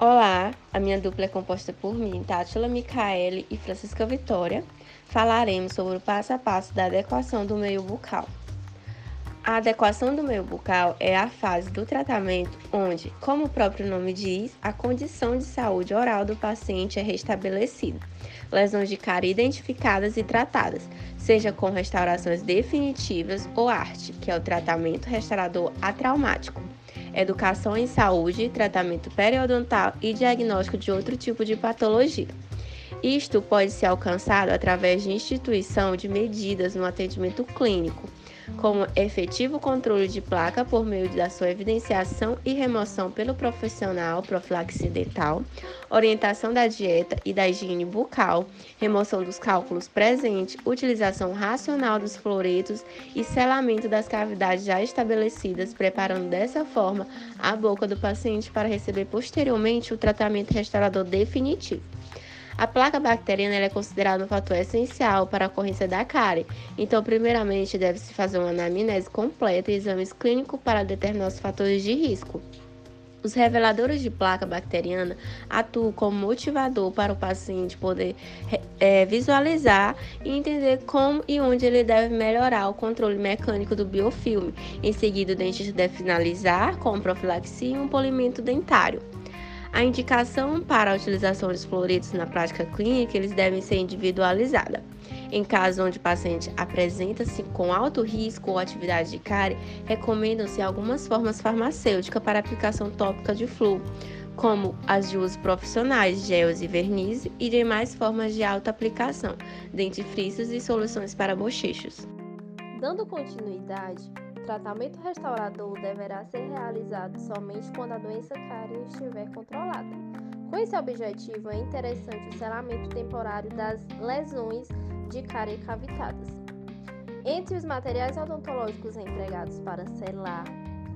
Olá, a minha dupla é composta por mim, Tátila Micaele e Francisca Vitória. Falaremos sobre o passo a passo da adequação do meio bucal. A adequação do meio bucal é a fase do tratamento onde, como o próprio nome diz, a condição de saúde oral do paciente é restabelecida. Lesões de cárie identificadas e tratadas, seja com restaurações definitivas ou arte, que é o tratamento restaurador atraumático educação em saúde, tratamento periodontal e diagnóstico de outro tipo de patologia. Isto pode ser alcançado através de instituição de medidas no atendimento clínico, como efetivo controle de placa por meio da sua evidenciação e remoção pelo profissional profilaxia dental, orientação da dieta e da higiene bucal, remoção dos cálculos presentes, utilização racional dos fluoretos e selamento das cavidades já estabelecidas, preparando dessa forma a boca do paciente para receber posteriormente o tratamento restaurador definitivo. A placa bacteriana é considerada um fator essencial para a ocorrência da cárie, então, primeiramente, deve-se fazer uma anamnese completa e exames clínicos para determinar os fatores de risco. Os reveladores de placa bacteriana atuam como motivador para o paciente poder é, visualizar e entender como e onde ele deve melhorar o controle mecânico do biofilme. Em seguida, o dentista deve finalizar com profilaxia e um polimento dentário. A indicação para a utilização dos fluoridos na prática clínica eles devem ser individualizada. Em casos onde o paciente apresenta-se com alto risco ou atividade de cárie, recomendam-se algumas formas farmacêuticas para aplicação tópica de flúor, como as de uso profissionais, gels e verniz e demais formas de alta aplicação, dentifrícios e soluções para bochechos. Dando continuidade, tratamento restaurador deverá ser realizado somente quando a doença cárie estiver controlada. Com esse objetivo, é interessante o selamento temporário das lesões de cárie cavitadas. Entre os materiais odontológicos empregados para selar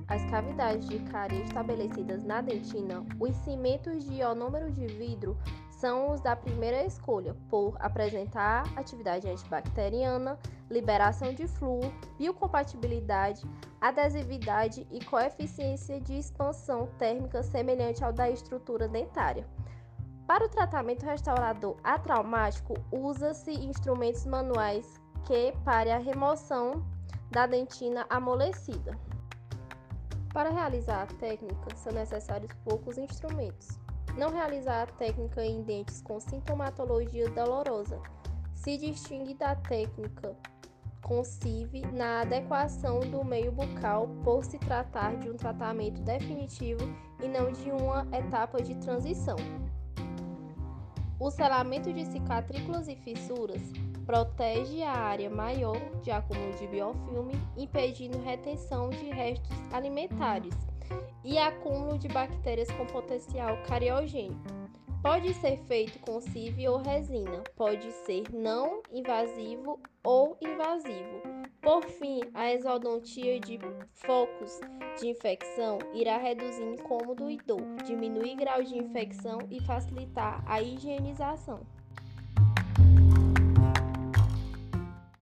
as cavidades de cárie estabelecidas na dentina, os cimentos de ionômero de vidro são os da primeira escolha, por apresentar atividade antibacteriana, liberação de flúor, biocompatibilidade, adesividade e coeficiência de expansão térmica semelhante ao da estrutura dentária. Para o tratamento restaurador atraumático, usa-se instrumentos manuais que para a remoção da dentina amolecida. Para realizar a técnica, são necessários poucos instrumentos não realizar a técnica em dentes com sintomatologia dolorosa. Se distingue da técnica concive na adequação do meio bucal por se tratar de um tratamento definitivo e não de uma etapa de transição. O selamento de cicatrículas e fissuras protege a área maior de acúmulo de biofilme, impedindo retenção de restos alimentares e acúmulo de bactérias com potencial cariogênico. Pode ser feito com CIV ou resina, pode ser não invasivo ou invasivo. Por fim, a exodontia de focos de infecção irá reduzir incômodo e dor, diminuir grau de infecção e facilitar a higienização.